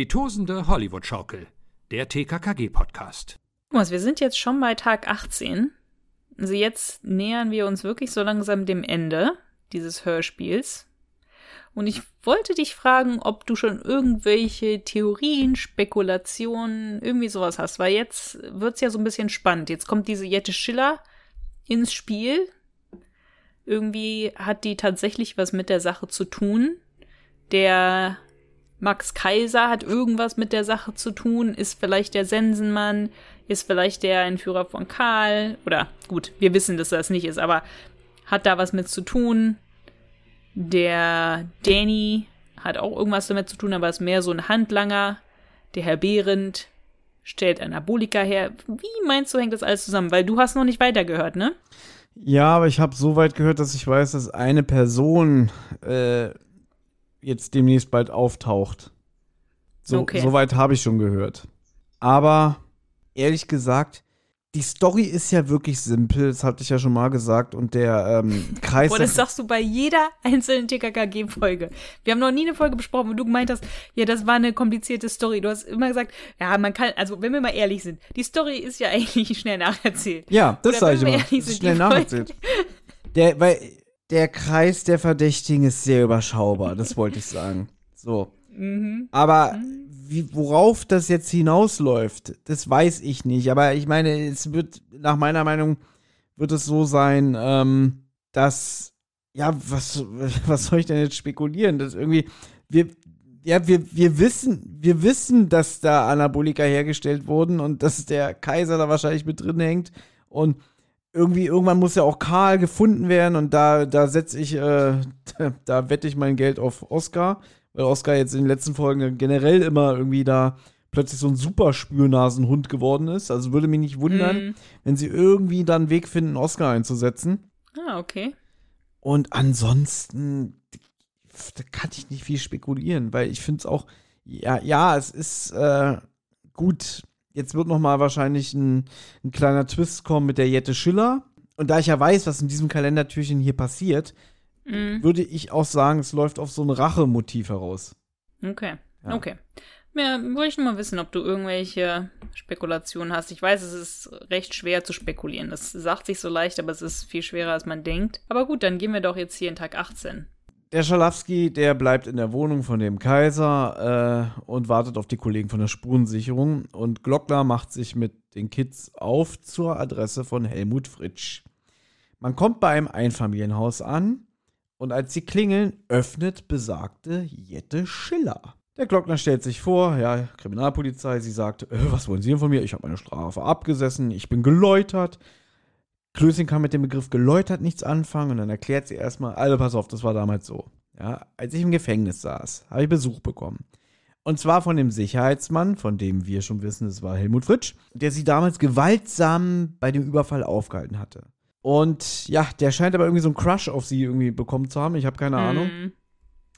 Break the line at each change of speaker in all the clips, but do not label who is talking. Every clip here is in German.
Die tosende Hollywood-Schaukel, der TKKG-Podcast.
Thomas, wir sind jetzt schon bei Tag 18. Also jetzt nähern wir uns wirklich so langsam dem Ende dieses Hörspiels. Und ich wollte dich fragen, ob du schon irgendwelche Theorien, Spekulationen, irgendwie sowas hast. Weil jetzt wird's ja so ein bisschen spannend. Jetzt kommt diese Jette Schiller ins Spiel. Irgendwie hat die tatsächlich was mit der Sache zu tun. Der Max Kaiser hat irgendwas mit der Sache zu tun, ist vielleicht der Sensenmann, ist vielleicht der Entführer von Karl, oder gut, wir wissen, dass das nicht ist, aber hat da was mit zu tun. Der Danny hat auch irgendwas damit zu tun, aber ist mehr so ein Handlanger. Der Herr Behrendt stellt Anabolika her. Wie meinst du, hängt das alles zusammen? Weil du hast noch nicht weitergehört, ne?
Ja, aber ich habe so weit gehört, dass ich weiß, dass eine Person äh, jetzt demnächst bald auftaucht. So,
Okay.
so weit habe ich schon gehört. Aber ehrlich gesagt, die Story ist ja wirklich simpel, das hatte ich ja schon mal gesagt. Und der ähm, Kreis.
Boah, das sagst du bei jeder einzelnen TKKG-Folge. Wir haben noch nie eine Folge besprochen, wo du gemeint hast, ja, das war eine komplizierte Story. Du hast immer gesagt, ja, man kann, also wenn wir mal ehrlich sind, die Story ist ja eigentlich schnell nacherzählt.
ja, das sage ich immer.
ehrlich
Das ist
sind,
schnell nacherzählt. Der, weil der Kreis der Verdächtigen ist sehr überschaubar, das wollte ich sagen. So.
Mhm.
Aber wie, worauf das jetzt hinausläuft, das weiß ich nicht. Aber ich meine, es wird, nach meiner Meinung, wird es so sein, ähm, dass, ja, was, was soll ich denn jetzt spekulieren? Das irgendwie, wir, ja, wir, wir wissen, wir wissen, dass da Anabolika hergestellt wurden und dass der Kaiser da wahrscheinlich mit drin hängt. Und irgendwie, irgendwann muss ja auch Karl gefunden werden und da, da setze ich, äh, da, wette ich mein Geld auf Oscar, weil Oscar jetzt in den letzten Folgen generell immer irgendwie da plötzlich so ein super Spürnasenhund geworden ist. Also würde mich nicht wundern,
Mhm.
wenn sie irgendwie dann einen Weg finden, Oscar einzusetzen.
Ah, okay.
Und ansonsten da kann ich nicht viel spekulieren, weil ich finde es auch, ja, ja, es ist äh, gut. Jetzt wird noch mal wahrscheinlich ein, ein kleiner Twist kommen mit der Jette Schiller. Und da ich ja weiß, was in diesem Kalendertürchen hier passiert,
Mhm.
würde ich auch sagen, es läuft auf so ein Rachemotiv heraus.
Okay.
Ja.
Okay. Ja, wollte ich nur mal wissen, ob du irgendwelche Spekulationen hast. Ich weiß, es ist recht schwer zu spekulieren. Das sagt sich so leicht, aber es ist viel schwerer, als man denkt. Aber gut, dann gehen wir doch jetzt hier in Tag 18.
Der Schalowski, der bleibt in der Wohnung von dem Kaiser äh, und wartet auf die Kollegen von der Spurensicherung. Und Glockner macht sich mit den Kids auf zur Adresse von Helmut Fritsch. Man kommt bei einem Einfamilienhaus an und als sie klingeln, öffnet besagte Jette Schiller. Der Glockner stellt sich vor, ja, Kriminalpolizei, sie sagt, äh, was wollen Sie denn von mir? Ich habe meine Strafe abgesessen, ich bin geläutert. Klößchen kann mit dem Begriff geläutert nichts anfangen und dann erklärt sie erstmal, also pass auf, das war damals so. Ja, als ich im Gefängnis saß, habe ich Besuch bekommen. Und zwar von dem Sicherheitsmann, von dem wir schon wissen, es war Helmut Fritsch, der sie damals gewaltsam bei dem Überfall aufgehalten hatte. Und ja, der scheint aber irgendwie so einen Crush auf sie irgendwie bekommen zu haben. Ich habe keine Ahnung.
Mhm.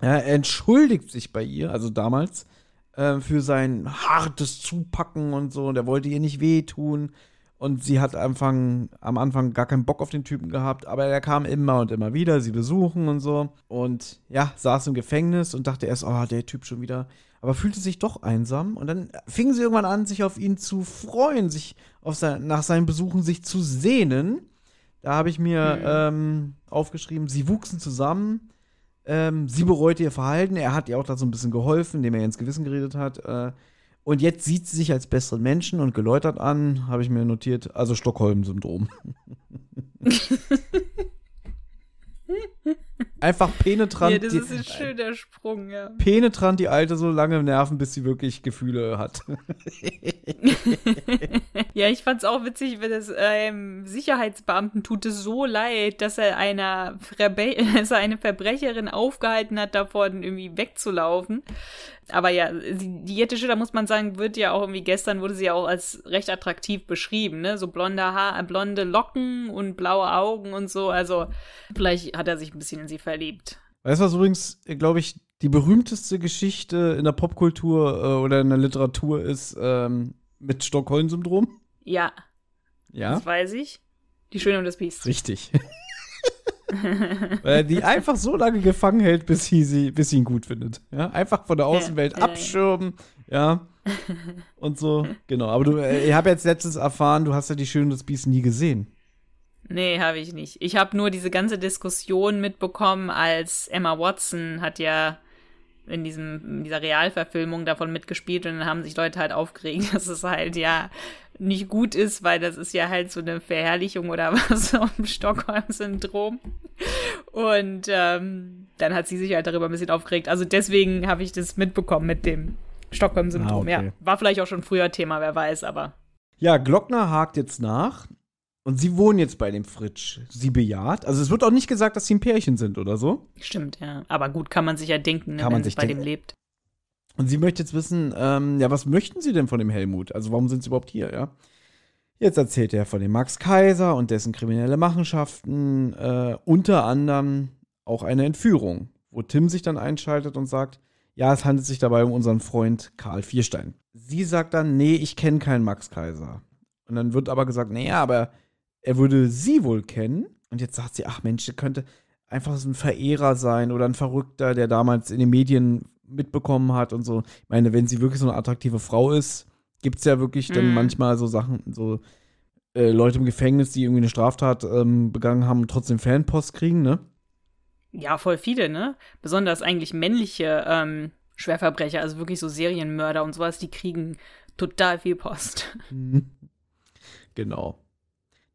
Ja, er entschuldigt sich bei ihr, also damals, äh, für sein hartes Zupacken und so. Und er wollte ihr nicht wehtun. Und sie hat Anfang, am Anfang gar keinen Bock auf den Typen gehabt, aber er kam immer und immer wieder, sie besuchen und so. Und ja, saß im Gefängnis und dachte erst, oh, der Typ schon wieder. Aber fühlte sich doch einsam. Und dann fing sie irgendwann an, sich auf ihn zu freuen, sich sein, nach seinen Besuchen sich zu sehnen. Da habe ich mir ähm, aufgeschrieben, sie wuchsen zusammen. Ähm, sie bereute ihr Verhalten. Er hat ihr auch da so ein bisschen geholfen, indem er ihr ins Gewissen geredet hat. Äh, und jetzt sieht sie sich als besseren Menschen und geläutert an, habe ich mir notiert. Also Stockholm-Syndrom. Einfach penetrant.
Ja, das ist ein schöner Sprung, ja.
penetrant die Alte so lange nerven, bis sie wirklich Gefühle hat.
Ja, ich fand's auch witzig, wenn das ähm, Sicherheitsbeamten tut es so leid, dass er einer Verbe dass er eine Verbrecherin aufgehalten hat, davon irgendwie wegzulaufen. Aber ja, die, Jette Schiller, muss man sagen, wird ja auch irgendwie gestern wurde sie ja auch als recht attraktiv beschrieben, ne? So blonde Haar, äh, blonde Locken und blaue Augen und so. Also vielleicht hat er sich ein bisschen in sie verliebt.
Weißt du, was übrigens, glaube ich, die berühmteste Geschichte in der Popkultur äh, oder in der Literatur ist ähm, mit Stockholm-Syndrom?
Ja,
Ja.
das weiß ich. Die Schöne und das Biest.
Richtig. Weil er die einfach so lange gefangen hält, bis sie, sie, bis sie ihn gut findet. Ja? Einfach von der Außenwelt
Ja, ja,
abschirmen, Ja. Und so, genau. Aber du, äh, ich habe jetzt letztens erfahren, du hast ja die Schöne des Biest nie gesehen.
Nee, habe ich nicht. Ich habe nur diese ganze Diskussion mitbekommen, als Emma Watson hat ja in, diesem, in dieser Realverfilmung davon mitgespielt und dann haben sich Leute halt aufgeregt, dass es halt ja nicht gut ist, weil das ist ja halt so eine Verherrlichung oder was vom Stockholm-Syndrom. Und ähm, dann hat sie sich halt darüber ein bisschen aufgeregt. Also deswegen habe ich das mitbekommen mit dem Stockholm-Syndrom. Ah, okay. Ja, war vielleicht auch schon früher Thema, wer weiß, aber.
Ja, Glockner hakt jetzt nach. Und sie wohnen jetzt bei dem Fritsch. Sie bejaht. Also es wird auch nicht gesagt, dass sie ein Pärchen sind oder so.
Stimmt, ja. Aber gut, kann man sich ja denken, ne, kann wenn man sich bei dem lebt.
Und sie möchte jetzt wissen, ähm, ja, was möchten sie denn von dem Helmut? Also warum sind sie überhaupt hier, ja? Jetzt erzählt er von dem Max Kaiser und dessen kriminelle Machenschaften, äh, unter anderem auch eine Entführung, wo Tim sich dann einschaltet und sagt, ja, es handelt sich dabei um unseren Freund Karl Vierstein. Sie sagt dann, nee, ich kenne keinen Max Kaiser. Und dann wird aber gesagt, nee, aber er würde sie wohl kennen. Und jetzt sagt sie, ach Mensch, der könnte einfach so ein Verehrer sein oder ein Verrückter, der damals in den Medien mitbekommen hat und so. Ich meine, wenn sie wirklich so eine attraktive Frau ist, gibt es ja wirklich dann mhm. manchmal so Sachen, so äh, Leute im Gefängnis, die irgendwie eine Straftat ähm, begangen haben und trotzdem Fanpost kriegen, ne?
Ja, voll viele, ne? Besonders eigentlich männliche ähm, Schwerverbrecher, also wirklich so Serienmörder und sowas, die kriegen total viel Post. Mhm.
Genau.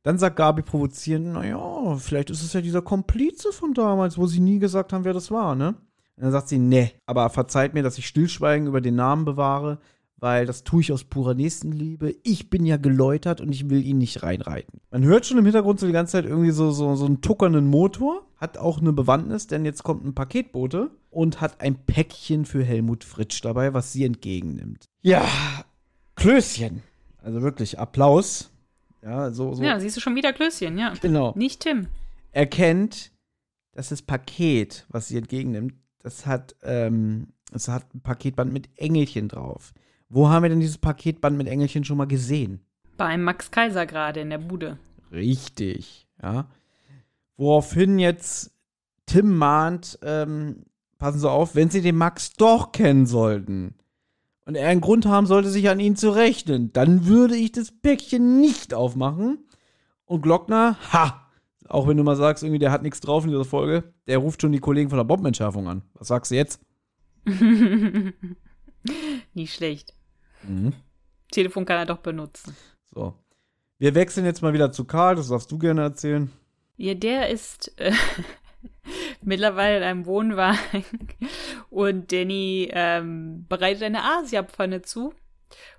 Dann sagt Gabi provozierend, naja, vielleicht ist es ja dieser Komplize von damals, wo sie nie gesagt haben, wer das war, ne? Und dann sagt sie, ne, aber verzeiht mir, dass ich Stillschweigen über den Namen bewahre, weil das tue ich aus purer Nächstenliebe. Ich bin ja geläutert und ich will ihn nicht reinreiten. Man hört schon im Hintergrund so die ganze Zeit irgendwie so, so, so einen tuckernden Motor. Hat auch eine Bewandtnis, denn jetzt kommt ein Paketbote und hat ein Päckchen für Helmut Fritsch dabei, was sie entgegennimmt. Ja, Klößchen. Also wirklich Applaus. Ja, so, so.
Ja, siehst du schon wieder Klößchen, ja.
Genau.
Nicht Tim.
Erkennt, dass das Paket, was sie entgegennimmt, das hat, ähm, das hat ein Paketband mit Engelchen drauf. Wo haben wir denn dieses Paketband mit Engelchen schon mal gesehen?
Bei Max Kaiser gerade in der Bude.
Richtig, ja. Woraufhin jetzt Tim mahnt, ähm, passen Sie auf, wenn Sie den Max doch kennen sollten, und er einen Grund haben sollte, sich an ihn zu rechnen, dann würde ich das Päckchen nicht aufmachen. Und Glockner, ha, auch wenn du mal sagst, irgendwie, der hat nichts drauf in dieser Folge, der ruft schon die Kollegen von der Bombenentschärfung an. Was sagst du jetzt?
Nicht schlecht. Mhm. Telefon kann er doch benutzen.
So. Wir wechseln jetzt mal wieder zu Karl, das darfst du gerne erzählen.
Ja, der ist äh, mittlerweile in einem Wohnwagen und Danny ähm, bereitet eine Asiapfanne zu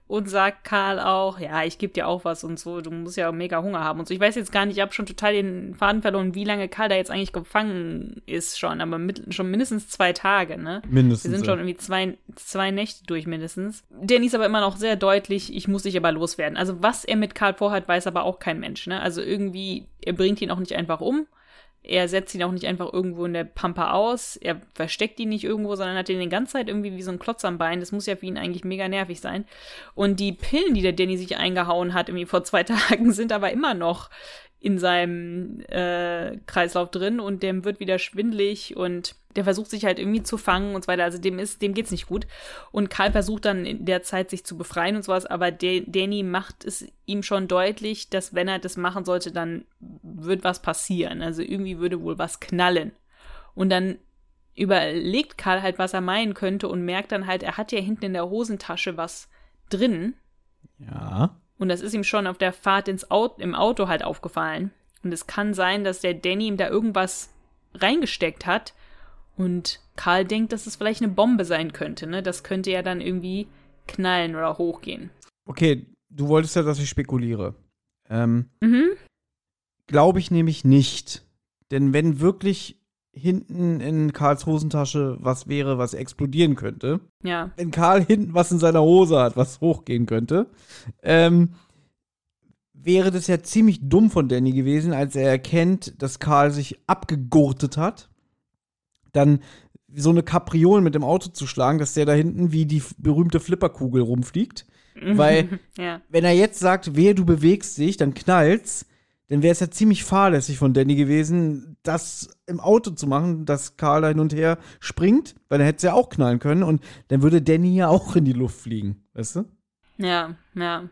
und sagt Karl auch, ja, ich gebe dir auch was und so, du musst ja mega Hunger haben und so. Ich weiß jetzt gar nicht, ich habe schon total den Faden verloren, wie lange Karl da jetzt eigentlich gefangen ist schon, aber mit, schon mindestens zwei Tage, ne?
Mindestens.
Wir sind schon irgendwie zwei, zwei Nächte durch mindestens. Danny ist aber immer noch sehr deutlich, ich muss dich aber loswerden. Also was er mit Karl vorhat, weiß aber auch kein Mensch, ne? Also irgendwie, er bringt ihn auch nicht einfach um er setzt ihn auch nicht einfach irgendwo in der Pampa aus. Er versteckt ihn nicht irgendwo, sondern hat ihn die ganze Zeit irgendwie wie so ein Klotz am Bein. Das muss ja für ihn eigentlich mega nervig sein. Und die Pillen, die der Danny sich eingehauen hat, irgendwie vor zwei Tagen, sind aber immer noch in seinem äh, Kreislauf drin und dem wird wieder schwindlig und der versucht sich halt irgendwie zu fangen und so weiter. Also dem ist, dem geht's nicht gut. Und Karl versucht dann in der Zeit sich zu befreien und sowas, aber Danny macht es ihm schon deutlich, dass wenn er das machen sollte, dann wird was passieren. Also irgendwie würde wohl was knallen. Und dann überlegt Karl halt, was er meinen könnte und merkt dann halt, er hat ja hinten in der Hosentasche was drin.
Ja.
Und das ist ihm schon auf der Fahrt ins Auto, im Auto halt aufgefallen. Und es kann sein, dass der Danny ihm da irgendwas reingesteckt hat. Und Karl denkt, dass es vielleicht eine Bombe sein könnte. Ne? Das könnte ja dann irgendwie knallen oder hochgehen.
Okay, du wolltest ja, dass ich spekuliere. Ähm,
mhm.
Glaube ich nämlich nicht. Denn wenn wirklich hinten in Karls Hosentasche was wäre, was explodieren könnte.
Ja.
Wenn Karl hinten was in seiner Hose hat, was hochgehen könnte, ähm, wäre das ja ziemlich dumm von Danny gewesen, als er erkennt, dass Karl sich abgegurtet hat, dann so eine Kapriole mit dem Auto zu schlagen, dass der da hinten wie die berühmte Flipperkugel rumfliegt. Weil,
ja.
wenn er jetzt sagt, wehe, du bewegst dich, dann knallt's, dann wäre es ja ziemlich fahrlässig von Danny gewesen, das im Auto zu machen, dass Carla hin und her springt, weil er hätte es ja auch knallen können und dann würde Danny ja auch in die Luft fliegen, weißt du?
Ja, ja.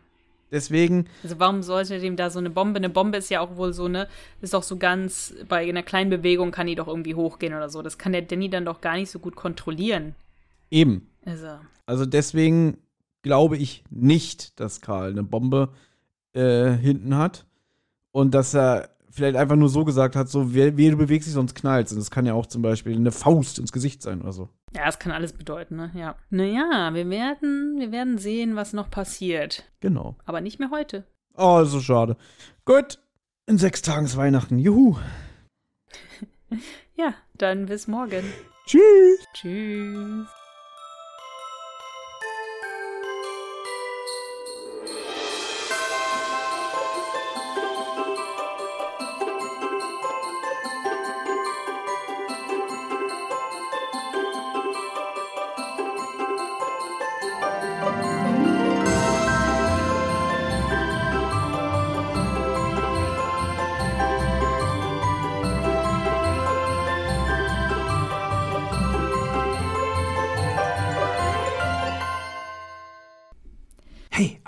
Deswegen,
Also warum sollte dem da so eine Bombe? Eine Bombe ist ja auch wohl so, ne, ist doch so ganz, bei einer kleinen Bewegung kann die doch irgendwie hochgehen oder so. Das kann der Danny dann doch gar nicht so gut kontrollieren.
eben.
Also,
Also deswegen glaube ich nicht, dass Karl eine Bombe äh, hinten hat und dass er vielleicht einfach nur so gesagt hat, so, wie, du bewegst dich, sonst knallst. Und das kann ja auch zum Beispiel eine Faust ins Gesicht sein oder so.
ja, das kann alles bedeuten, ne? Ja. Naja, wir werden, wir werden sehen, was noch passiert.
Genau.
Aber nicht mehr heute.
Oh, so schade. Gut, in sechs Tagen ist Weihnachten. Juhu.
Ja, dann bis morgen.
Tschüss.
Tschüss.